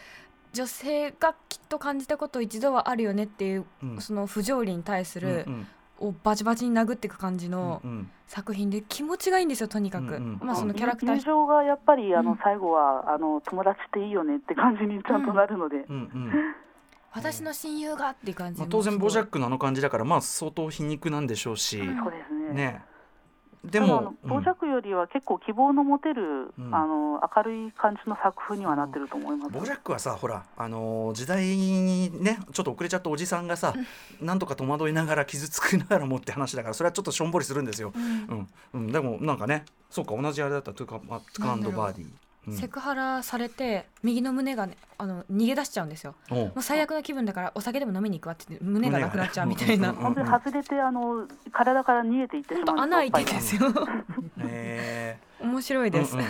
女性がきっと感じたこと一度はあるよねっていう、うん。その不条理に対するをバチバチに殴っていく感じの作品で気持ちがいいんですよとにかく、うんうんまあそのキャラクター友情がやっぱりあの、うん。最後はあの友達っていいよねって感じにちゃんとなるので、うんうん。私の親友がっていう感じまあ、も当然ボージャッククのあの感じだからまあ相当皮肉なんでしょうし、そうですね。ねでも、うん。傍若よりは結構希望の持てる、うん。あの明るい感じの作風にはなってると思います。ボジャックはさほらあのー時代にねちょっと遅れちゃったおじさんがさなんとか戸惑いながら傷つくながらもって話だからそれはちょっとしょんぼりするんですよ、うん。うん、でもなんかねそうか同じあれだったトゥカまトゥカンドバーディー、うんセクハラされて右の胸がねあの逃げ出しちゃうんですよ。もう最悪の気分だからお酒でも飲みに行くわって言って胸がなくなっちゃうみたいな。本当に外れてあの体から逃げていってしまう。穴開いてるんですよ。へ面白いーです、うんうん。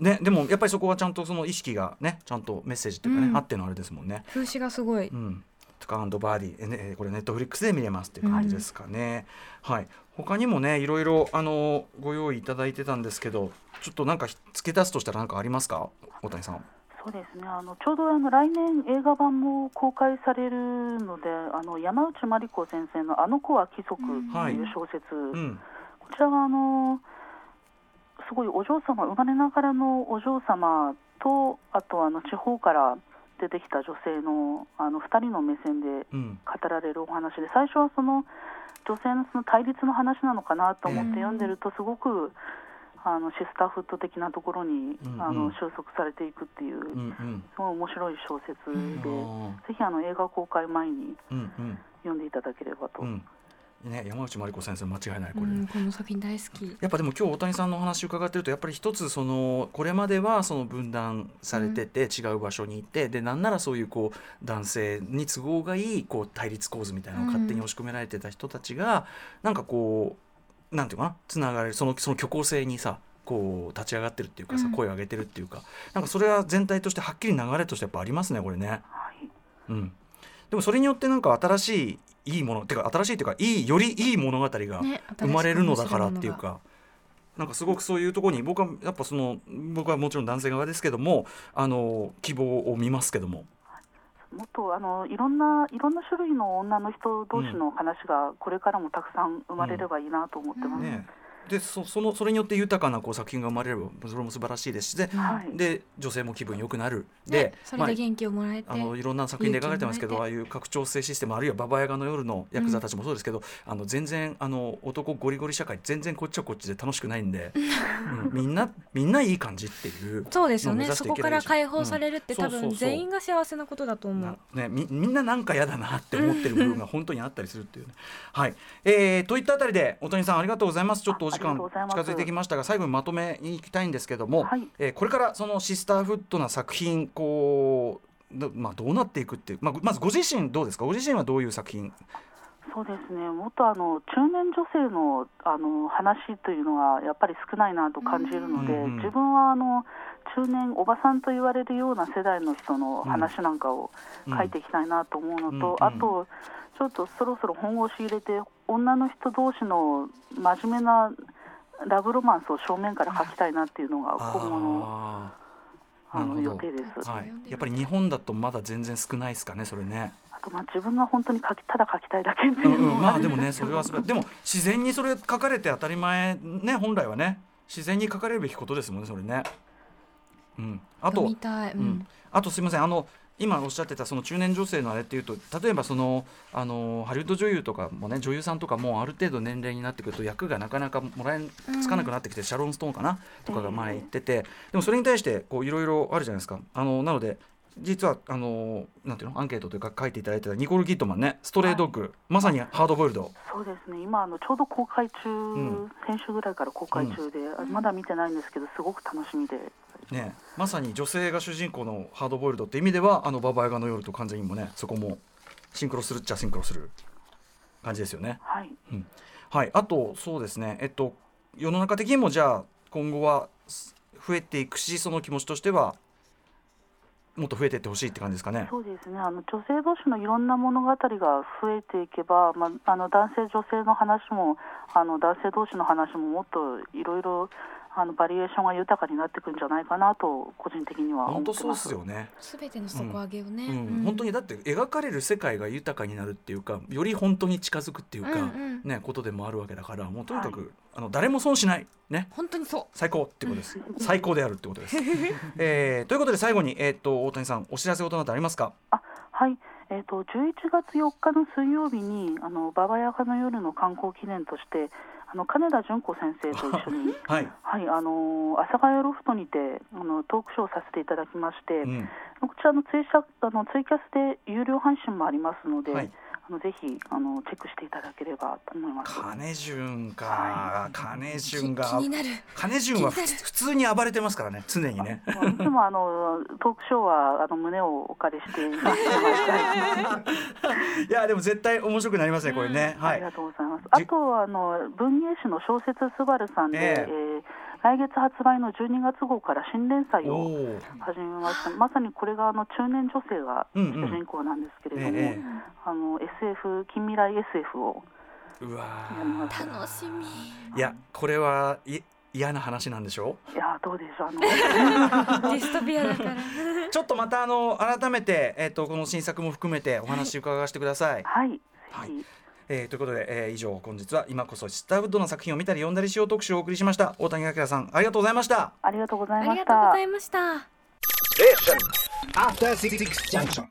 ね、でもやっぱりそこはちゃんとその意識がねちゃんとメッセージっていうかね、うん。あってのあれですもんね。風刺がすごい、うん、トゥカンドバーディー、えねえーこれネットフリックスで見れますっていう感じですかね。はい。他にもねいろいろあのご用意いただいてたんですけど、ちょっとなんか付け足すとしたら何かありますか、大谷さん。そうですねあのちょうどあの来年映画版も公開されるのであの山内真理子先生の「あの子は規則」という小説、うん。こちらはあのすごいお嬢様生まれながらのお嬢様とあとあの地方から出てきた女性のあの2人の目線でうん。語られるお話で最初はその女性のその対立の話なのかなと思って読んでるとすごく、あのシスターフット的なところに、うんうんあの収束されていくっていう、うんうん。すごい面白い小説で、あぜひあの映画公開前に読んでいただければと。うん。ね山内真理子先生間違いないこれ。うん、この作品大好き。やっぱでも今日大谷さんのお話伺ってるとやっぱり一つそのこれまではその分断されてて違う場所にいて、でなんならそういうこう男性に都合がいいこう対立構図みたいなのを勝手に押し込められてた人たちが、なんかこうなんていうかなつながれるそのその虚構性にさこう立ち上がってるっていうかさ、うん。声を上げてるっていうかなんかそれは全体としてはっきり流れとしてやっぱありますねこれね。はい。うん、でもそれによってなんか新しいいいものてか新しいっていうかいいよりいい物語がね生まれるのだからっていうか。なんかすごくそういうところに僕はやっぱその僕はもちろん男性側ですけどもあの希望を見ますけども、もっとあのいろんないろんな種類の女の人同士の話がこれからもたくさん生まれればいいなと思ってます。ね、でそそのそれによって豊かなこう作品が生まれればそれも素晴らしいですしで,、はい。で女性も気分良くなる。でね、それで元気をもらえて、あのいろんな作品で描かれてますけどあ勇あいう拡張性システムあるいはババヤガの夜のヤクザたちもそうですけど、あの全然あの男ゴリゴリ社会全然こっちはこっちで楽しくないんで、うんみんなみんないい感じっていうそうですよね。そこから解放されるって、うん。多分全員が幸せなことだと思なう。ね、みみんななんか嫌だなって思ってる部分が本当にあったりするっていうね。はい、えーといったあたりで大谷さんありがとうございます。ちょっとお時間近づいてきましたが最後にまとめに行きたいんですけども、はい。えーこれからそのシスターフットな作品こうど,、まあ、どうなっていくっていう、まあ、まずご自身どうですか？ご自身はどういう作品？そうですね、もっとあの中年女性のあの話というのはやっぱり少ないなと感じるので、うんうん自分はあの中年おばさんと言われるような世代の人の話なんかを書いていきたいなと思うのと、うんうん。あと、ちょっとそろそろ本腰入れて、女の人同士の真面目なラブロマンスを正面から書きたいなっていうのが今後のああの予定です。ーはい、やっぱり日本だとまだ全然少ないですかねそれね。あとまあ自分が本当に書きただ書きたいだけってうんいうのうん、もまあでもねそれはそれでも自然にそれ書かれて当たり前ね本来はね。自然に書かれるべきことですもんねそれね。うん、あと見たい、ううん。ん、あとすみませんあの今おっしゃってたその中年女性のあれっていうと例えばそのあのハリウッド女優とかもね女優さんとかもある程度年齢になってくると役がなかなかもらえつかなくなってきて、シャロン・ストーンかなとかが前言ってて、でもそれに対してこういろいろあるじゃないですか。あのなので実はあのなんていうのアンケートというか書いていただいてたニコール・キットマンねストレイドッグ、まさにハードボイルド。そうですね、今あのちょうど公開中、ん先週ぐらいから公開中で、あまだ見てないんですけど、すごく楽しみで、ね、まさに女性が主人公のハードボイルドって意味ではあのババヤガの夜と完全にもねそこもシンクロするっちゃシンクロする感じですよね。はい、はい、あとそうですね。えっと世の中的にもじゃあ今後はす増えていくしその気持ちとしてはもっと増えていってほしいって感じですかね。そうですね、あの女性同士のいろんな物語が増えていけば、まあ、あの男性、女性の話も、あの男性同士の話ももっといろいろあのバリエーションが豊かになっていくんじゃないかなと、個人的には思本当そうっってます。すよね。すべての底上げをね、うん、本当にだって描かれる世界が豊かになるっていうかより本当に近づくっていうか、うんうん。ねことでもあるわけだからもうとにかく、あの誰も損しない。ね。本当にそう。最高ってことです。最高であるってことです、えーということで最後に、えー、と大谷さんお知らせ事などありますか？あはい。えー、と11月4日の水曜日にあの馬場ヤガの夜の観光記念としてあの金田純子先生と一緒に はい、はいあの阿佐ヶ谷ロフトにてあのトークショーをさせていただきまして、うん、こちらのツイシャあのツイキャスで有料配信もありますので、はいあのぜひあのチェックしていただければと思います。金潤か。は、金き潤が気になる。金潤は普通に暴れてますからね。常にね。まあいつもあのトークショーはあの胸をお借りしています。いやでも絶対面白くなりますねこれね。はい。ありがとうございます。あとはあの文芸誌の小説すばるさんで、ええ。えー来月発売の12月号から新連載を。始めました。まさにこれがあの中年女性がうんうん主人公なんですけれども、ええあの SF 近未来 SF をうわ。楽しみーいやこれはい嫌な話なんでしょ？いやどうでしょうあの ディストピアだから ちょっとまたあの改めて、えっとこの新作も含めてお話伺わせてください。はい。ぜはいひえーということで、えー以上本日は今こそシスターウッドの作品を見たり読んだりしよう特集をお送りしました。大谷明さんありがとうございました。ありがとうござあいました。りがとうござ。いました